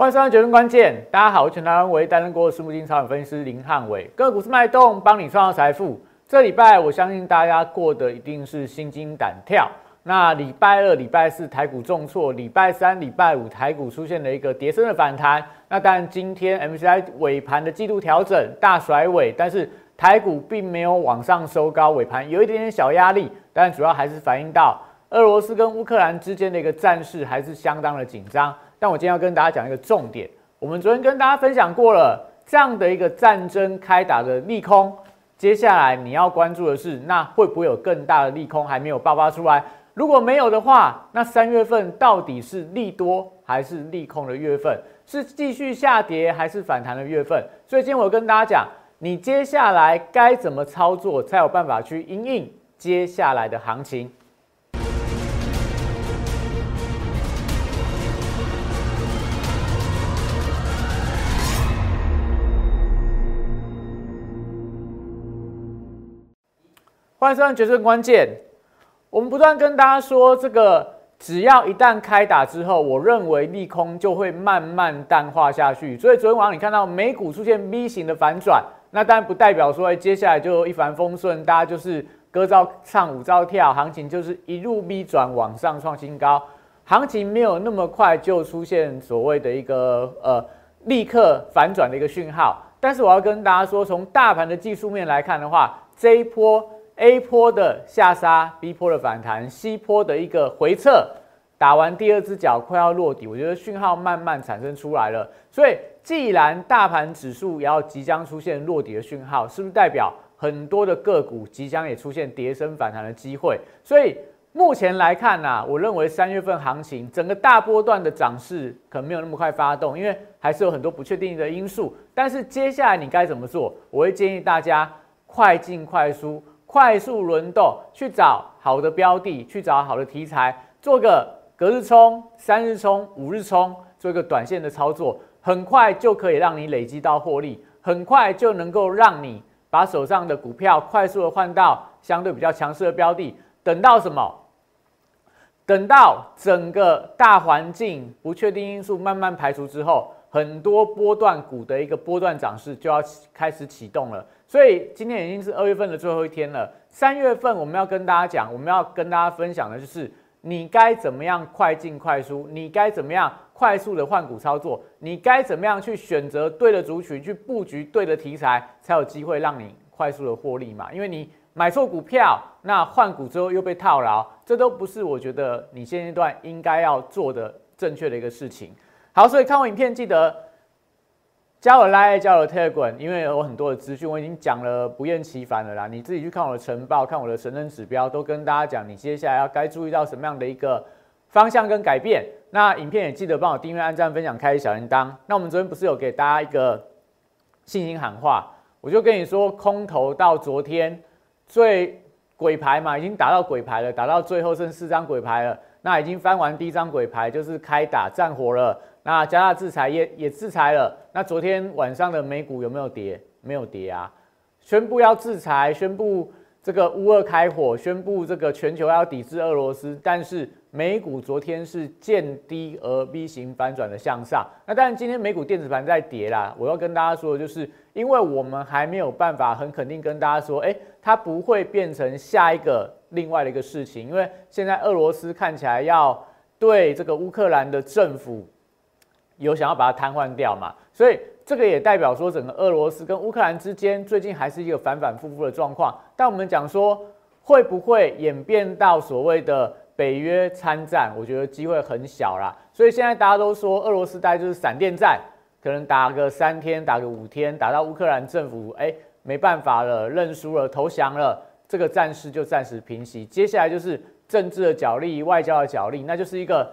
欢迎收看《决胜关键》，大家好，我是全台湾唯一担任过私募金超人分析师林汉伟，个股市脉动，帮你创造财富。这礼拜我相信大家过得一定是心惊胆跳。那礼拜二、礼拜四台股重挫，礼拜三、礼拜五台股出现了一个跌升的反弹。那当然今天 MCI 尾盘的季度调整大甩尾，但是台股并没有往上收高，尾盘有一点点小压力，但主要还是反映到俄罗斯跟乌克兰之间的一个战事还是相当的紧张。但我今天要跟大家讲一个重点，我们昨天跟大家分享过了这样的一个战争开打的利空，接下来你要关注的是，那会不会有更大的利空还没有爆发出来？如果没有的话，那三月份到底是利多还是利空的月份？是继续下跌还是反弹的月份？所以今天我跟大家讲，你接下来该怎么操作才有办法去应应接下来的行情？欢迎收看《决胜关键》。我们不断跟大家说，这个只要一旦开打之后，我认为利空就会慢慢淡化下去。所以昨天晚上你看到美股出现 V 型的反转，那当然不代表说接下来就一帆风顺，大家就是歌照唱舞照跳，行情就是一路 V 转往上创新高。行情没有那么快就出现所谓的一个呃立刻反转的一个讯号。但是我要跟大家说，从大盘的技术面来看的话，这一波。A 波的下杀，B 波的反弹，C 波的一个回撤，打完第二只脚快要落底，我觉得讯号慢慢产生出来了。所以，既然大盘指数也要即将出现落底的讯号，是不是代表很多的个股即将也出现跌升反弹的机会？所以目前来看呢，我认为三月份行情整个大波段的涨势可能没有那么快发动，因为还是有很多不确定的因素。但是接下来你该怎么做？我会建议大家快进快出。快速轮动，去找好的标的，去找好的题材，做个隔日冲、三日冲、五日冲，做一个短线的操作，很快就可以让你累积到获利，很快就能够让你把手上的股票快速的换到相对比较强势的标的。等到什么？等到整个大环境不确定因素慢慢排除之后，很多波段股的一个波段涨势就要开始启动了。所以今天已经是二月份的最后一天了。三月份我们要跟大家讲，我们要跟大家分享的就是你该怎么样快进快出，你该怎么样快速的换股操作，你该怎么样去选择对的族群去布局对的题材，才有机会让你快速的获利嘛？因为你买错股票，那换股之后又被套牢，这都不是我觉得你现阶段应该要做的正确的一个事情。好，所以看完影片记得。加我 Line，加我 Telegram，因为有很多的资讯，我已经讲了不厌其烦了啦。你自己去看我的晨报，看我的神人指标，都跟大家讲，你接下来要该注意到什么样的一个方向跟改变。那影片也记得帮我订阅、按赞、分享、开小铃铛。那我们昨天不是有给大家一个信心喊话？我就跟你说，空头到昨天最鬼牌嘛，已经打到鬼牌了，打到最后剩四张鬼牌了。那已经翻完第一张鬼牌，就是开打战火了。那加大制裁也也制裁了。那昨天晚上的美股有没有跌？没有跌啊！宣布要制裁，宣布这个乌二开火，宣布这个全球要抵制俄罗斯。但是美股昨天是见低而 V 型反转的向上。那当然今天美股电子盘在跌啦。我要跟大家说的就是，因为我们还没有办法很肯定跟大家说，哎，它不会变成下一个另外的一个事情。因为现在俄罗斯看起来要对这个乌克兰的政府。有想要把它瘫痪掉嘛？所以这个也代表说，整个俄罗斯跟乌克兰之间最近还是一个反反复复的状况。但我们讲说，会不会演变到所谓的北约参战？我觉得机会很小啦。所以现在大家都说，俄罗斯大概就是闪电战，可能打个三天，打个五天，打到乌克兰政府哎没办法了，认输了，投降了，这个战事就暂时平息。接下来就是政治的角力、外交的角力，那就是一个。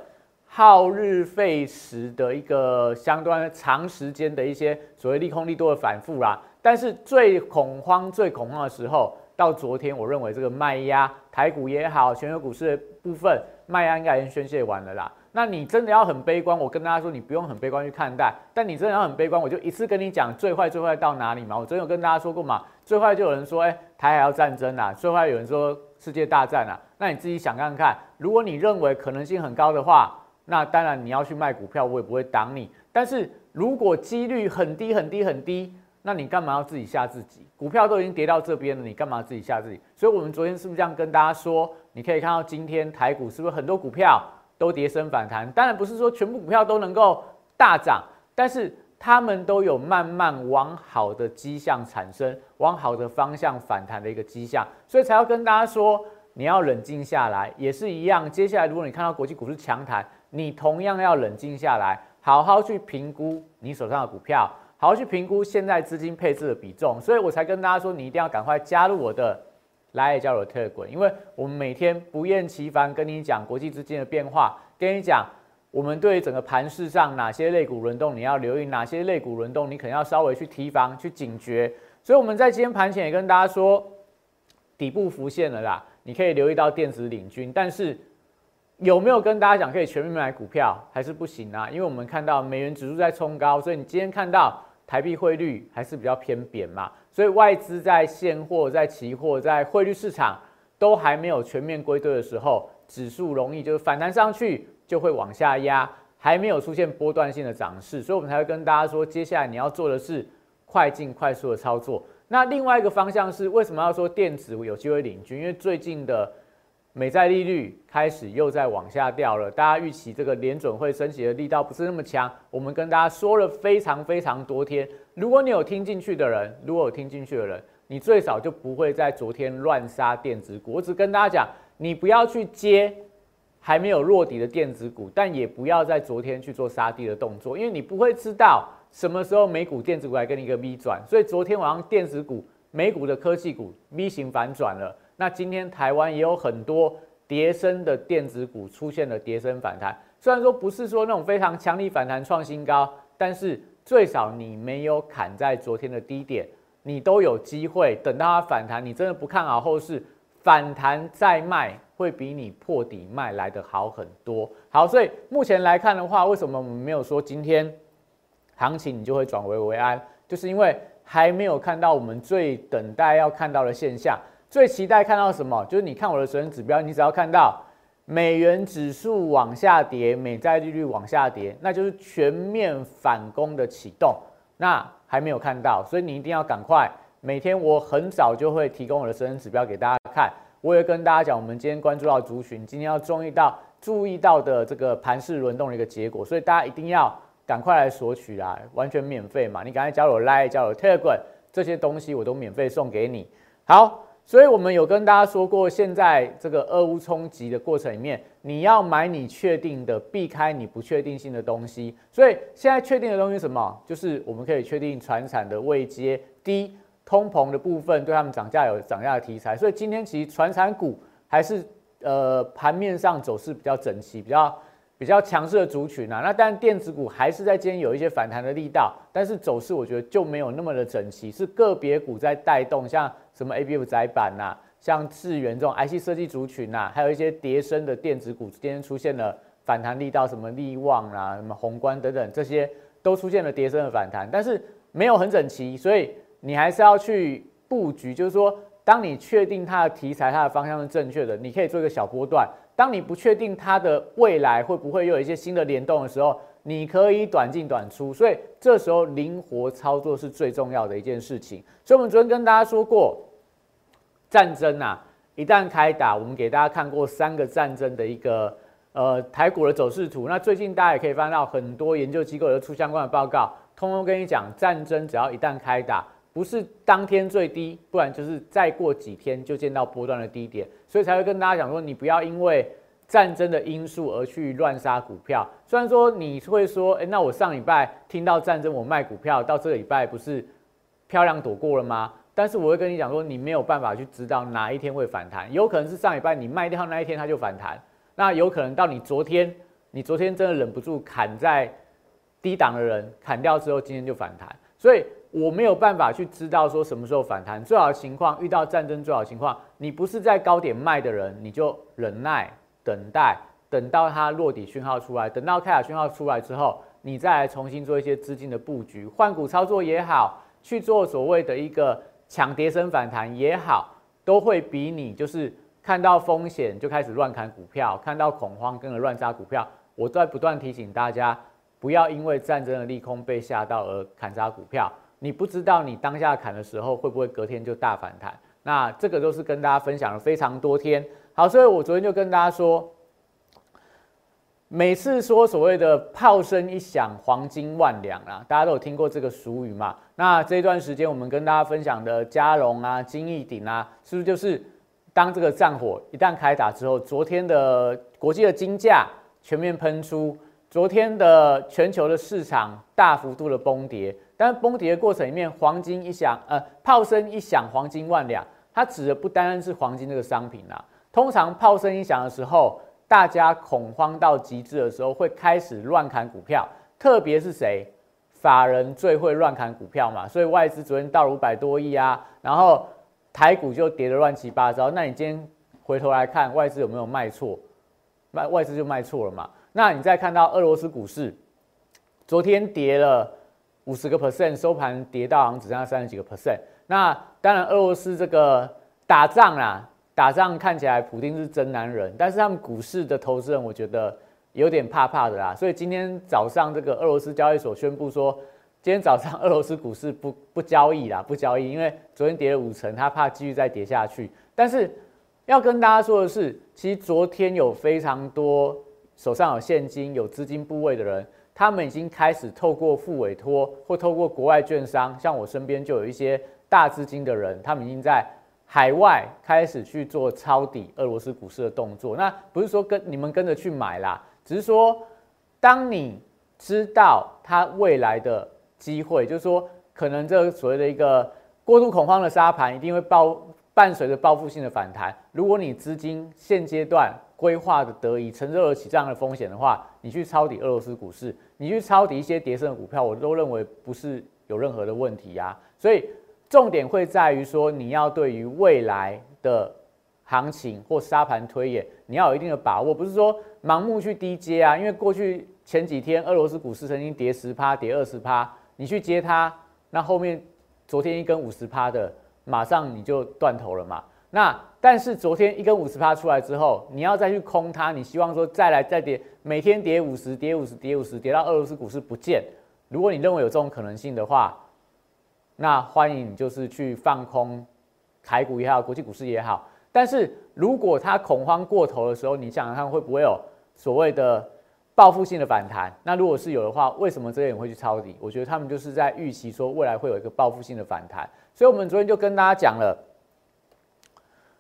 耗日费时的一个相当长时间的一些所谓利空利多的反复啦，但是最恐慌、最恐慌的时候，到昨天，我认为这个卖压，台股也好，全球股市的部分卖压应该已经宣泄完了啦。那你真的要很悲观，我跟大家说，你不用很悲观去看待。但你真的要很悲观，我就一次跟你讲最坏最坏到哪里嘛？我昨天有跟大家说过嘛，最坏就有人说，哎，台海要战争啊，最坏有人说世界大战啊。那你自己想看看，如果你认为可能性很高的话。那当然你要去卖股票，我也不会挡你。但是如果几率很低很低很低，那你干嘛要自己吓自己？股票都已经跌到这边了，你干嘛自己吓自己？所以我们昨天是不是这样跟大家说？你可以看到今天台股是不是很多股票都跌升反弹？当然不是说全部股票都能够大涨，但是他们都有慢慢往好的迹象产生，往好的方向反弹的一个迹象，所以才要跟大家说。你要冷静下来，也是一样。接下来，如果你看到国际股市强弹，你同样要冷静下来，好好去评估你手上的股票，好好去评估现在资金配置的比重。所以我才跟大家说，你一定要赶快加入我的来也交流特滚，因为我们每天不厌其烦跟你讲国际资金的变化，跟你讲我们对于整个盘市上哪些类股轮动你要留意，哪些类股轮动你可能要稍微去提防、去警觉。所以我们在今天盘前也跟大家说，底部浮现了啦。你可以留意到电子领军，但是有没有跟大家讲可以全面买股票还是不行啊？因为我们看到美元指数在冲高，所以你今天看到台币汇率还是比较偏贬嘛，所以外资在现货、在期货、在汇率市场都还没有全面归队的时候，指数容易就是反弹上去就会往下压，还没有出现波段性的涨势，所以我们才会跟大家说，接下来你要做的是快进快速的操作。那另外一个方向是为什么要说电子有机会领军？因为最近的美债利率开始又在往下掉了，大家预期这个联准会升息的力道不是那么强。我们跟大家说了非常非常多天，如果你有听进去的人，如果有听进去的人，你最少就不会在昨天乱杀电子股。我只跟大家讲，你不要去接还没有落底的电子股，但也不要在昨天去做杀低的动作，因为你不会知道。什么时候美股电子股来跟你一个 V 转？所以昨天晚上电子股、美股的科技股 V 型反转了。那今天台湾也有很多跌升的电子股出现了跌升反弹。虽然说不是说那种非常强力反弹创新高，但是最少你没有砍在昨天的低点，你都有机会等到它反弹。你真的不看好后市，反弹再卖会比你破底卖来的好很多。好，所以目前来看的话，为什么我们没有说今天？行情你就会转危为安，就是因为还没有看到我们最等待要看到的现象，最期待看到什么？就是你看我的水准指标，你只要看到美元指数往下跌，美债利率往下跌，那就是全面反攻的启动。那还没有看到，所以你一定要赶快。每天我很早就会提供我的水准指标给大家看，我也跟大家讲，我们今天关注到族群，今天要注意到注意到的这个盘势轮动的一个结果，所以大家一定要。赶快来索取啦，完全免费嘛！你赶快加入 Line，加入 Telegram，这些东西我都免费送给你。好，所以我们有跟大家说过，现在这个俄乌冲击的过程里面，你要买你确定的，避开你不确定性的东西。所以现在确定的东西什么？就是我们可以确定船产的位阶低，通膨的部分对他们涨价有涨价的题材。所以今天其实船产股还是呃盘面上走势比较整齐，比较。比较强势的族群啊，那但电子股还是在今天有一些反弹的力道，但是走势我觉得就没有那么的整齐，是个别股在带动，像什么 A B F 窄板呐，像智源这种 IC 设计族群呐，还有一些叠升的电子股，今天出现了反弹力道，什么力旺啊、什么宏观等等，这些都出现了叠升的反弹，但是没有很整齐，所以你还是要去布局，就是说，当你确定它的题材、它的方向是正确的，你可以做一个小波段。当你不确定它的未来会不会又有一些新的联动的时候，你可以短进短出，所以这时候灵活操作是最重要的一件事情。所以，我们昨天跟大家说过，战争啊，一旦开打，我们给大家看过三个战争的一个呃台股的走势图。那最近大家也可以翻到很多研究机构有出相关的报告，通通跟你讲，战争只要一旦开打。不是当天最低，不然就是再过几天就见到波段的低点，所以才会跟大家讲说，你不要因为战争的因素而去乱杀股票。虽然说你会说，哎，那我上礼拜听到战争我卖股票，到这个礼拜不是漂亮躲过了吗？但是我会跟你讲说，你没有办法去知道哪一天会反弹，有可能是上礼拜你卖掉那一天它就反弹，那有可能到你昨天，你昨天真的忍不住砍在低档的人砍掉之后，今天就反弹，所以。我没有办法去知道说什么时候反弹，最好的情况遇到战争最好的情况，你不是在高点卖的人，你就忍耐等待，等到它落底讯号出来，等到开卡讯号出来之后，你再来重新做一些资金的布局，换股操作也好，去做所谓的一个抢跌升反弹也好，都会比你就是看到风险就开始乱砍股票，看到恐慌跟着乱杀股票我在不断提醒大家，不要因为战争的利空被吓到而砍杀股票。你不知道你当下砍的时候会不会隔天就大反弹？那这个都是跟大家分享了非常多天。好，所以我昨天就跟大家说，每次说所谓的炮声一响，黄金万两啊，大家都有听过这个俗语嘛？那这段时间我们跟大家分享的嘉龙啊、金义鼎啊，是不是就是当这个战火一旦开打之后，昨天的国际的金价全面喷出，昨天的全球的市场大幅度的崩跌。但是崩跌的过程里面，黄金一响，呃，炮声一响，黄金万两。它指的不单单是黄金这个商品啦。通常炮声一响的时候，大家恐慌到极致的时候，会开始乱砍股票。特别是谁，法人最会乱砍股票嘛。所以外资昨天到了五百多亿啊，然后台股就跌得乱七八糟。那你今天回头来看，外资有没有卖错？卖外资就卖错了嘛。那你再看到俄罗斯股市，昨天跌了。五十个 percent 收盘跌到好像只剩下三十几个 percent。那当然，俄罗斯这个打仗啦，打仗看起来普京是真男人，但是他们股市的投资人我觉得有点怕怕的啦。所以今天早上这个俄罗斯交易所宣布说，今天早上俄罗斯股市不不交易啦，不交易，因为昨天跌了五成，他怕继续再跌下去。但是要跟大家说的是，其实昨天有非常多手上有现金、有资金部位的人。他们已经开始透过副委托或透过国外券商，像我身边就有一些大资金的人，他们已经在海外开始去做抄底俄罗斯股市的动作。那不是说跟你们跟着去买啦，只是说，当你知道它未来的机会，就是说，可能这所谓的一个过度恐慌的沙盘一定会报伴随着报复性的反弹。如果你资金现阶段规划的得宜，承受得起这样的风险的话，你去抄底俄罗斯股市。你去抄底一些跌升的股票，我都认为不是有任何的问题呀。所以重点会在于说，你要对于未来的行情或沙盘推演，你要有一定的把握，不是说盲目去低接啊。因为过去前几天俄罗斯股市曾经跌十趴、跌二十趴，你去接它，那后面昨天一根五十趴的，马上你就断头了嘛。那但是昨天一根五十趴出来之后，你要再去空它，你希望说再来再跌，每天跌五十，跌五十，跌五十，跌到俄罗斯股市不见。如果你认为有这种可能性的话，那欢迎你就是去放空，台股也好，国际股市也好。但是如果它恐慌过头的时候，你想想看会不会有所谓的报复性的反弹？那如果是有的话，为什么这些人会去抄底？我觉得他们就是在预期说未来会有一个报复性的反弹。所以我们昨天就跟大家讲了。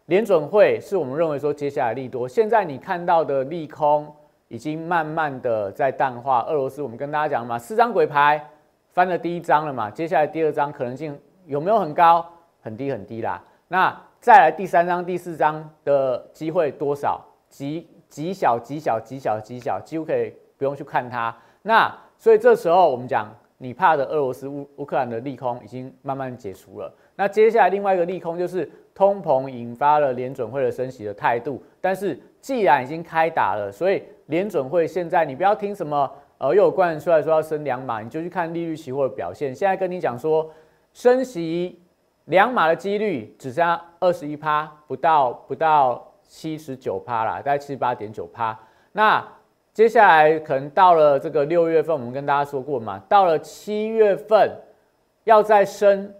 联准会是我们认为说接下来利多，现在你看到的利空已经慢慢的在淡化。俄罗斯我们跟大家讲嘛，四张鬼牌翻了第一张了嘛，接下来第二张可能性有没有很高？很低很低啦。那再来第三张、第四张的机会多少？极极小、极小、极小、极小，几乎可以不用去看它。那所以这时候我们讲，你怕的俄罗斯乌乌克兰的利空已经慢慢解除了。那接下来另外一个利空就是通膨引发了联准会的升息的态度，但是既然已经开打了，所以联准会现在你不要听什么呃又有官员出来说要升两码，你就去看利率期货的表现。现在跟你讲说升息两码的几率只剩下二十一趴，不到不到七十九趴啦，大概七十八点九趴。那接下来可能到了这个六月份，我们跟大家说过嘛，到了七月份要再升。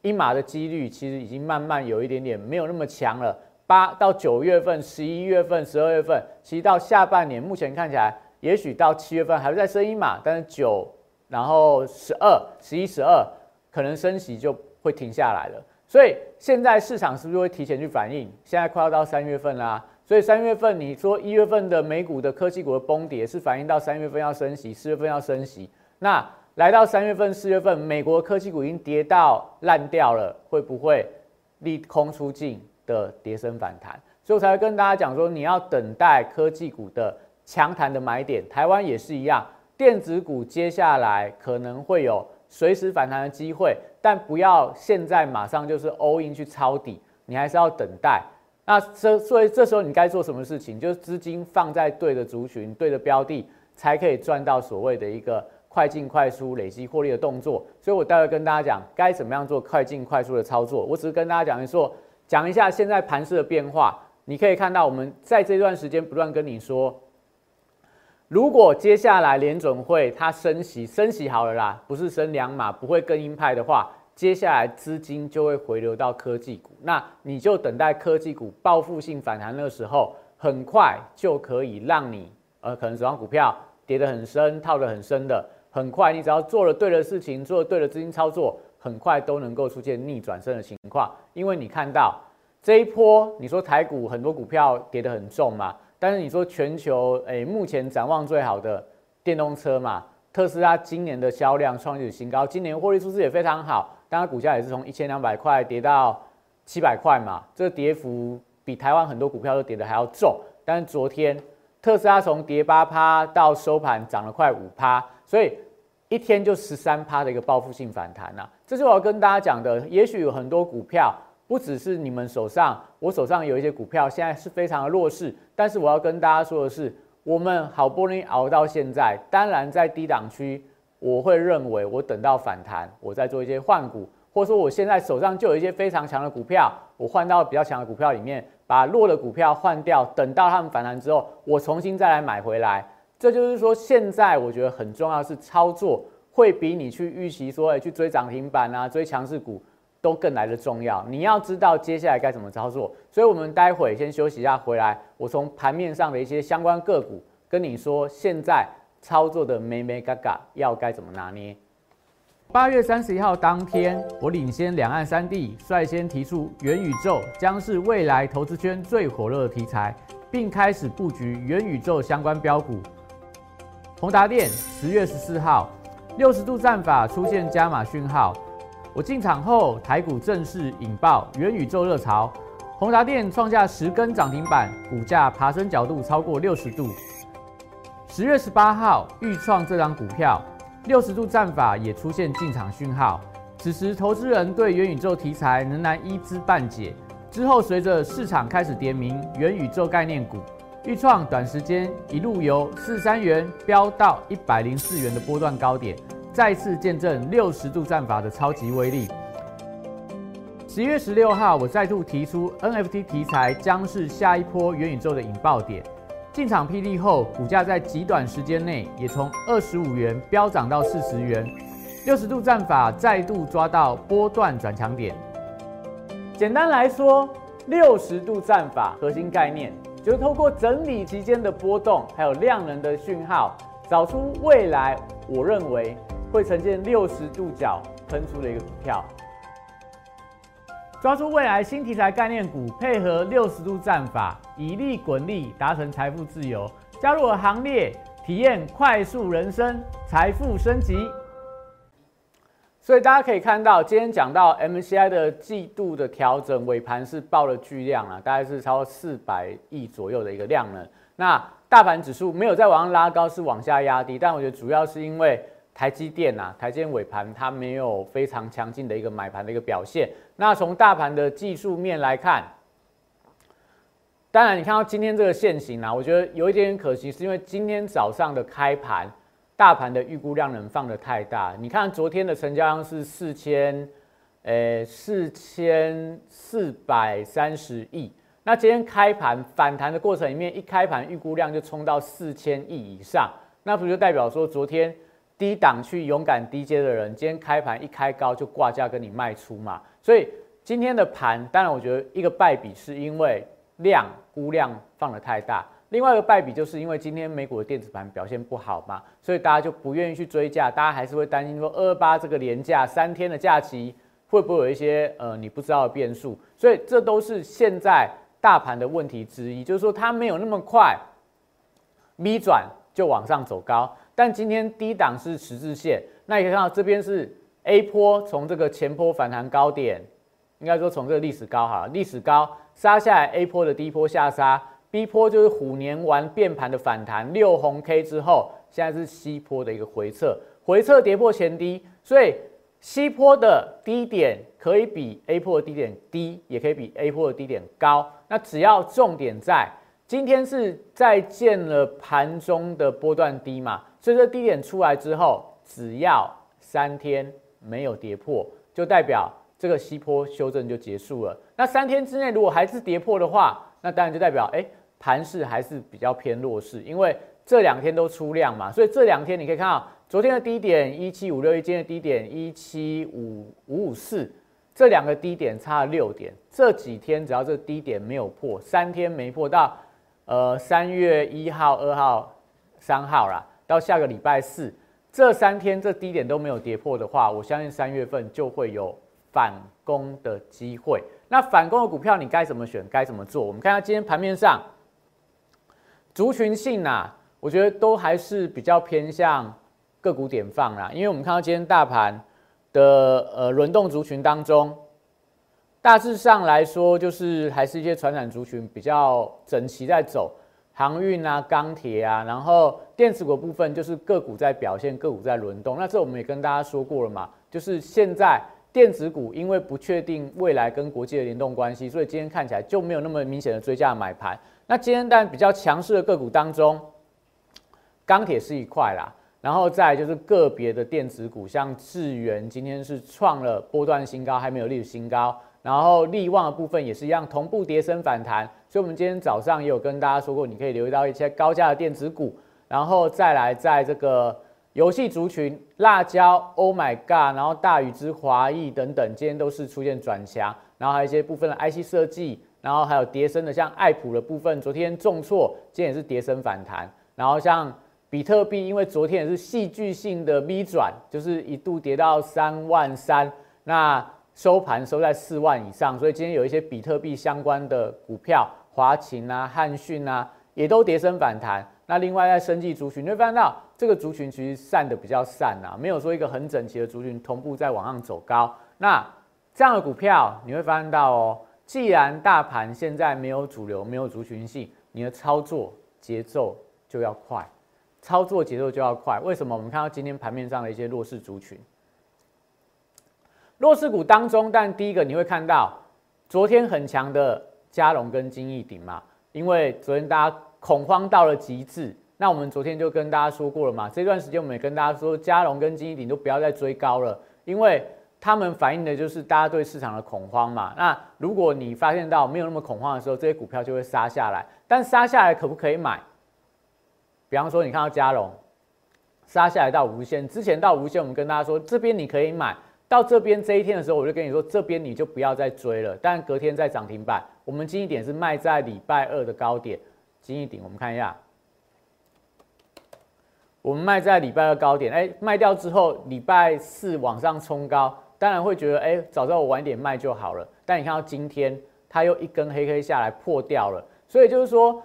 一码的几率其实已经慢慢有一点点没有那么强了。八到九月份、十一月份、十二月份，其实到下半年，目前看起来，也许到七月份还会再升一码，但是九，然后十二、十一、十二，可能升息就会停下来了。所以现在市场是不是会提前去反应？现在快要到三月份啦，所以三月份你说一月份的美股的科技股的崩跌，是反映到三月份要升息，四月份要升息，那。来到三月份、四月份，美国科技股已经跌到烂掉了，会不会利空出尽的跌升反弹？所以我才会跟大家讲说，你要等待科技股的强弹的买点。台湾也是一样，电子股接下来可能会有随时反弹的机会，但不要现在马上就是 all in 去抄底，你还是要等待。那这所以这时候你该做什么事情？就是资金放在对的族群、对的标的，才可以赚到所谓的一个。快进快出、累积获利的动作，所以我待会跟大家讲该怎么样做快进快出的操作。我只是跟大家讲一说，讲一下现在盘势的变化。你可以看到，我们在这段时间不断跟你说，如果接下来联准会它升息，升息好了啦，不是升两码，不会更鹰派的话，接下来资金就会回流到科技股，那你就等待科技股报复性反弹的时候，很快就可以让你，呃，可能手上股票跌得很深，套得很深的，很快你只要做了对的事情，做了对的资金操作，很快都能够出现逆转身的情况，因为你看到这一波，你说台股很多股票跌得很重嘛。但是你说全球诶，目前展望最好的电动车嘛，特斯拉今年的销量创历史新高，今年获利数字也非常好，但它股价也是从一千两百块跌到七百块嘛，这个跌幅比台湾很多股票都跌的还要重。但是昨天特斯拉从跌八趴到收盘涨了快五趴，所以一天就十三趴的一个报复性反弹呐，这是我要跟大家讲的。也许有很多股票。不只是你们手上，我手上有一些股票，现在是非常的弱势。但是我要跟大家说的是，我们好不容易熬到现在，当然在低档区，我会认为我等到反弹，我再做一些换股，或者说我现在手上就有一些非常强的股票，我换到比较强的股票里面，把弱的股票换掉，等到他们反弹之后，我重新再来买回来。这就是说，现在我觉得很重要是操作，会比你去预期说，哎，去追涨停板啊，追强势股。都更来的重要，你要知道接下来该怎么操作，所以我们待会先休息一下，回来我从盘面上的一些相关个股跟你说，现在操作的美美嘎嘎要该怎么拿捏。八月三十一号当天，我领先两岸三地，率先提出元宇宙将是未来投资圈最火热的题材，并开始布局元宇宙相关标股。宏达电十月十四号，六十度战法出现加码讯号。我进场后，台股正式引爆元宇宙热潮，宏达电创下十根涨停板，股价爬升角度超过六十度。十月十八号，预创这张股票六十度战法也出现进场讯号，此时投资人对元宇宙题材仍然一知半解。之后随着市场开始点名元宇宙概念股，预创短时间一路由四三元飙到一百零四元的波段高点。再次见证六十度战法的超级威力。十一月十六号，我再度提出 NFT 题材将是下一波元宇宙的引爆点。进场霹雳后，股价在极短时间内也从二十五元飙涨到四十元。六十度战法再度抓到波段转强点。简单来说，六十度战法核心概念就是透过整理期间的波动，还有量能的讯号，找出未来我认为。会呈现六十度角喷出的一个股票，抓住未来新题材概念股，配合六十度战法，以利滚利，达成财富自由。加入我行列，体验快速人生，财富升级。所以大家可以看到，今天讲到 MCI 的季度的调整，尾盘是爆了巨量啊，大概是超四百亿左右的一个量能。那大盘指数没有再往上拉高，是往下压低，但我觉得主要是因为。台积电呐，台积电尾盘它没有非常强劲的一个买盘的一个表现。那从大盘的技术面来看，当然你看到今天这个线型啊，我觉得有一点可惜，是因为今天早上的开盘，大盘的预估量能放的太大。你看昨天的成交量是四千，呃，四千四百三十亿。那今天开盘反弹的过程里面，一开盘预估量就冲到四千亿以上，那不就代表说昨天？低档去勇敢低阶的人，今天开盘一开高就挂价跟你卖出嘛，所以今天的盘，当然我觉得一个败笔是因为量估量放的太大，另外一个败笔就是因为今天美股的电子盘表现不好嘛，所以大家就不愿意去追价，大家还是会担心说二八这个连假三天的假期会不会有一些呃你不知道的变数，所以这都是现在大盘的问题之一，就是说它没有那么快 V 转就往上走高。但今天低档是十字线，那你可以看到这边是 A 坡，从这个前坡反弹高点，应该说从这个历史高哈，历史高杀下来 A 坡的低坡下杀，B 坡就是虎年完变盘的反弹，六红 K 之后，现在是西坡的一个回撤，回撤跌破前低，所以西坡的低点可以比 A 坡的低点低，也可以比 A 坡的低点高，那只要重点在今天是在见了盘中的波段低嘛。所以这低点出来之后，只要三天没有跌破，就代表这个西坡修正就结束了。那三天之内如果还是跌破的话，那当然就代表哎盘势还是比较偏弱势，因为这两天都出量嘛，所以这两天你可以看到，昨天的低点一七五六一，今天的低点一七五五五四，这两个低点差了六点。这几天只要这低点没有破，三天没破到，呃，三月一号、二号、三号啦，到下个礼拜四，这三天这低点都没有跌破的话，我相信三月份就会有反攻的机会。那反攻的股票你该怎么选？该怎么做？我们看下今天盘面上，族群性啊，我觉得都还是比较偏向个股点放啦。因为我们看到今天大盘的呃轮动族群当中，大致上来说就是还是一些传染族群比较整齐在走，航运啊、钢铁啊，然后电子股部分就是个股在表现，个股在轮动。那这我们也跟大家说过了嘛，就是现在。电子股因为不确定未来跟国际的联动关系，所以今天看起来就没有那么明显的追价买盘。那今天但比较强势的个股当中，钢铁是一块啦，然后再就是个别的电子股，像智源今天是创了波段新高，还没有历史新高。然后利旺的部分也是一样，同步跌升反弹。所以我们今天早上也有跟大家说过，你可以留意到一些高价的电子股，然后再来在这个。游戏族群、辣椒、Oh my God，然后大宇之华裔等等，今天都是出现转强，然后还有一些部分的 IC 设计，然后还有跌升的，像爱普的部分，昨天重挫，今天也是跌升反弹。然后像比特币，因为昨天也是戏剧性的 V 转，就是一度跌到三万三，那收盘收在四万以上，所以今天有一些比特币相关的股票，华勤啊、汉讯啊，也都跌升反弹。那另外在生技族群，你会发现到这个族群其实散的比较散啊，没有说一个很整齐的族群同步在往上走高。那这样的股票你会发现到哦，既然大盘现在没有主流，没有族群性，你的操作节奏就要快，操作节奏就要快。为什么？我们看到今天盘面上的一些弱势族群，弱势股当中，但第一个你会看到昨天很强的嘉龙跟金逸鼎嘛，因为昨天大家。恐慌到了极致，那我们昨天就跟大家说过了嘛。这段时间我们也跟大家说，嘉龙跟金一鼎都不要再追高了，因为他们反映的就是大家对市场的恐慌嘛。那如果你发现到没有那么恐慌的时候，这些股票就会杀下来。但杀下来可不可以买？比方说你看到嘉龙杀下来到无限，之前到无限，我们跟大家说这边你可以买到这边这一天的时候，我就跟你说这边你就不要再追了。但隔天再涨停板，我们金一点是卖在礼拜二的高点。金一顶，我们看一下，我们卖在礼拜二高点，哎，卖掉之后，礼拜四往上冲高，当然会觉得，哎，早知道我晚点卖就好了。但你看到今天，它又一根黑黑下来破掉了，所以就是说，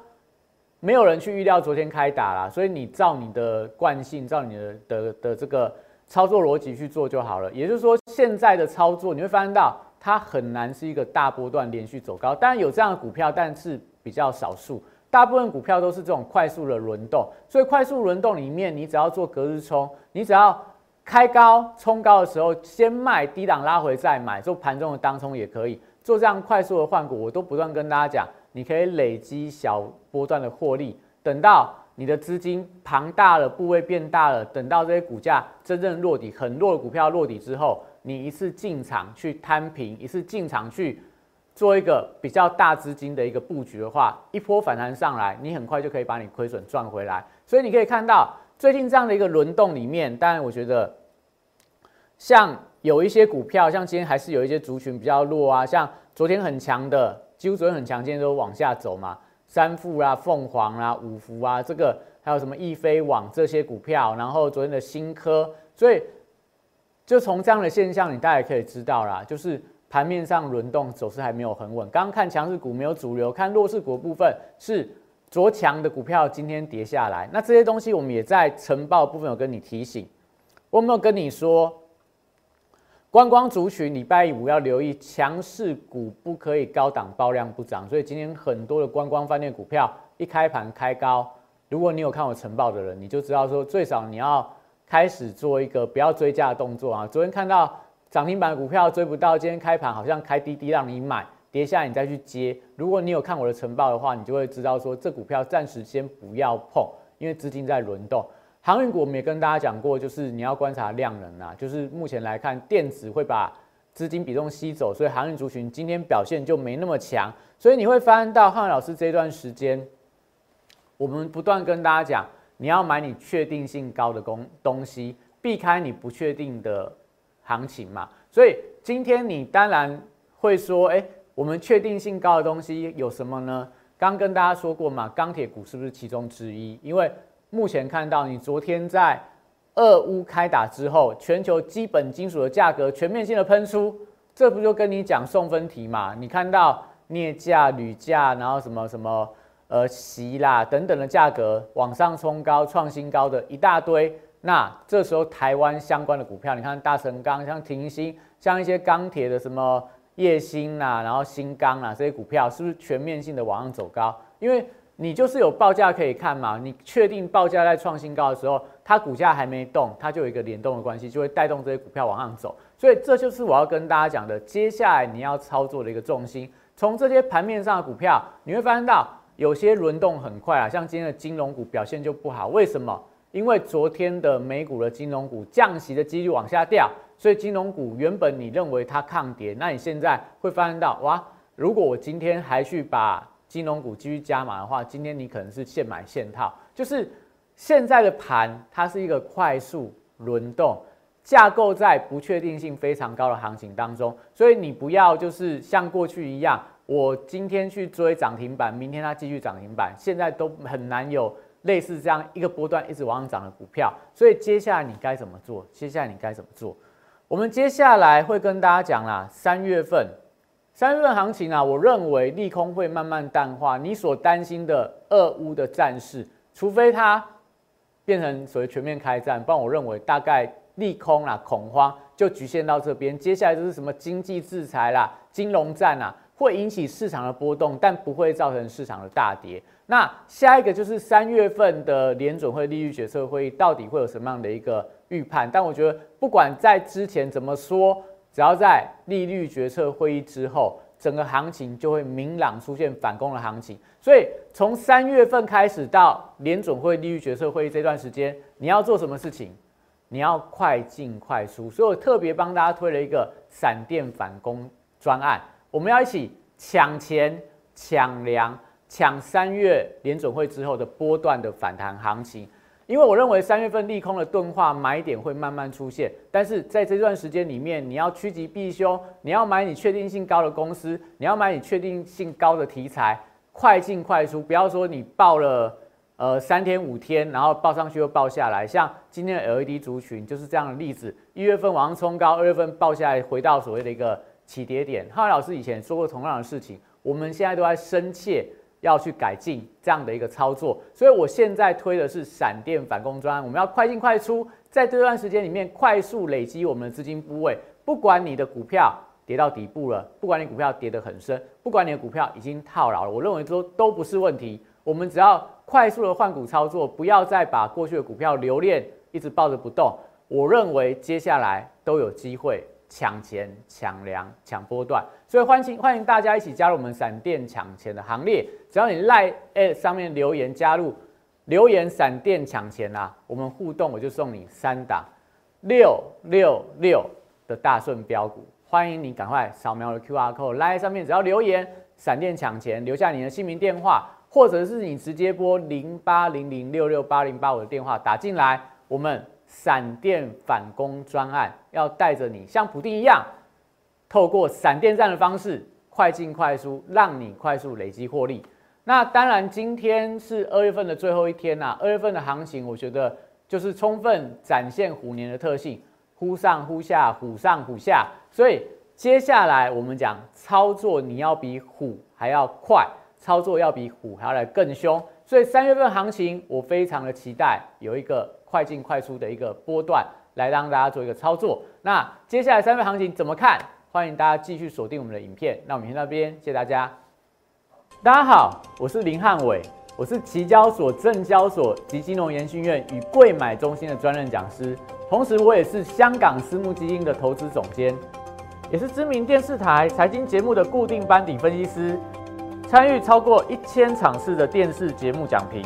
没有人去预料昨天开打啦，所以你照你的惯性，照你的的的这个操作逻辑去做就好了。也就是说，现在的操作你会发现到，它很难是一个大波段连续走高，当然有这样的股票，但是比较少数。大部分股票都是这种快速的轮动，所以快速轮动里面，你只要做隔日冲，你只要开高冲高的时候先卖，低档拉回再买，做盘中的当冲也可以做这样快速的换股。我都不断跟大家讲，你可以累积小波段的获利，等到你的资金庞大了，部位变大了，等到这些股价真正落底，很弱的股票落底之后，你一次进场去摊平，一次进场去。做一个比较大资金的一个布局的话，一波反弹上来，你很快就可以把你亏损赚回来。所以你可以看到最近这样的一个轮动里面，当然我觉得像有一些股票，像今天还是有一些族群比较弱啊，像昨天很强的，几乎昨天很强，今天都往下走嘛。三富啊、凤凰啊、五福啊，这个还有什么易飞网这些股票，然后昨天的新科，所以就从这样的现象，你大家可以知道啦，就是。盘面上轮动走势还没有很稳，刚刚看强势股没有主流，看弱势股部分是着强的股票今天跌下来。那这些东西我们也在晨报部分有跟你提醒，我没有跟你说，观光族群礼拜五要留意强势股不可以高档爆量不涨，所以今天很多的观光饭店股票一开盘开高，如果你有看我晨报的人，你就知道说最少你要开始做一个不要追加的动作啊。昨天看到。涨停板股票追不到，今天开盘好像开低低让你买，跌下来你再去接。如果你有看我的晨报的话，你就会知道说这股票暂时先不要碰，因为资金在轮动。航运股我们也跟大家讲过，就是你要观察量能啊，就是目前来看电子会把资金比重吸走，所以航运族群今天表现就没那么强。所以你会发现到汉老师这段时间，我们不断跟大家讲，你要买你确定性高的东东西，避开你不确定的行情嘛。所以今天你当然会说，哎，我们确定性高的东西有什么呢？刚跟大家说过嘛，钢铁股是不是其中之一？因为目前看到你昨天在俄乌开打之后，全球基本金属的价格全面性的喷出，这不就跟你讲送分题嘛？你看到镍价、铝价，然后什么什么呃锡啦等等的价格往上冲高、创新高的一大堆，那这时候台湾相关的股票，你看大成钢、像停薪、像一些钢铁的什么叶兴啦，然后新钢啊这些股票，是不是全面性的往上走高？因为你就是有报价可以看嘛，你确定报价在创新高的时候，它股价还没动，它就有一个联动的关系，就会带动这些股票往上走。所以这就是我要跟大家讲的，接下来你要操作的一个重心。从这些盘面上的股票，你会发现到有些轮动很快啊，像今天的金融股表现就不好。为什么？因为昨天的美股的金融股降息的几率往下掉，所以金融股原本你认为它抗跌，那你现在会发现到哇，如果我今天还去把金融股继续加码的话，今天你可能是现买现套，就是现在的盘它是一个快速轮动，架构在不确定性非常高的行情当中，所以你不要就是像过去一样，我今天去追涨停板，明天它继续涨停板，现在都很难有类似这样一个波段一直往上涨的股票，所以接下来你该怎么做？接下来你该怎么做？我们接下来会跟大家讲啦，三月份。三月份行情啊，我认为利空会慢慢淡化。你所担心的俄乌的战事，除非它变成所谓全面开战，不然我认为大概利空啦、恐慌就局限到这边。接下来就是什么经济制裁啦、金融战啊，会引起市场的波动，但不会造成市场的大跌。那下一个就是三月份的联准会利率决策会议，到底会有什么样的一个预判？但我觉得不管在之前怎么说。只要在利率决策会议之后，整个行情就会明朗出现反攻的行情。所以从三月份开始到联总会利率决策会议这段时间，你要做什么事情？你要快进快出。所以我特别帮大家推了一个闪电反攻专案，我们要一起抢钱、抢粮、抢三月联总会之后的波段的反弹行情。因为我认为三月份利空的钝化买点会慢慢出现，但是在这段时间里面，你要趋吉避凶，你要买你确定性高的公司，你要买你确定性高的题材，快进快出，不要说你报了呃三天五天，然后报上去又报下来，像今天的 LED 族群就是这样的例子，一月份往上冲高，二月份报下来回到所谓的一个起跌点。浩老师以前说过同样的事情，我们现在都在深切。要去改进这样的一个操作，所以我现在推的是闪电反攻专，我们要快进快出，在这段时间里面快速累积我们的资金部位。不管你的股票跌到底部了，不管你股票跌得很深，不管你的股票已经套牢了，我认为都都不是问题。我们只要快速的换股操作，不要再把过去的股票留恋，一直抱着不动。我认为接下来都有机会。抢钱、抢粮、抢波段，所以欢迎欢迎大家一起加入我们闪电抢钱的行列。只要你赖 at 上面留言加入，留言闪电抢钱啊，我们互动我就送你三档六六六的大顺标股。欢迎你赶快扫描了 QR code 赖上面，只要留言闪电抢钱，留下你的姓名、电话，或者是你直接拨零八零零六六八零八五的电话打进来，我们。闪电反攻专案要带着你像普丁一样，透过闪电战的方式快进快出，让你快速累积获利。那当然，今天是二月份的最后一天呐。二月份的行情，我觉得就是充分展现虎年的特性，忽上忽下，虎上虎下。所以接下来我们讲操作，你要比虎还要快，操作要比虎还要来更凶。所以三月份行情，我非常的期待有一个。快进快出的一个波段，来让大家做一个操作。那接下来三月行情怎么看？欢迎大家继续锁定我们的影片。那我们先到这边，谢谢大家。大家好，我是林汉伟，我是期交所、证交所及金融研训院与贵买中心的专任讲师，同时我也是香港私募基金的投资总监，也是知名电视台财经节目的固定班底分析师，参与超过一千场次的电视节目讲评。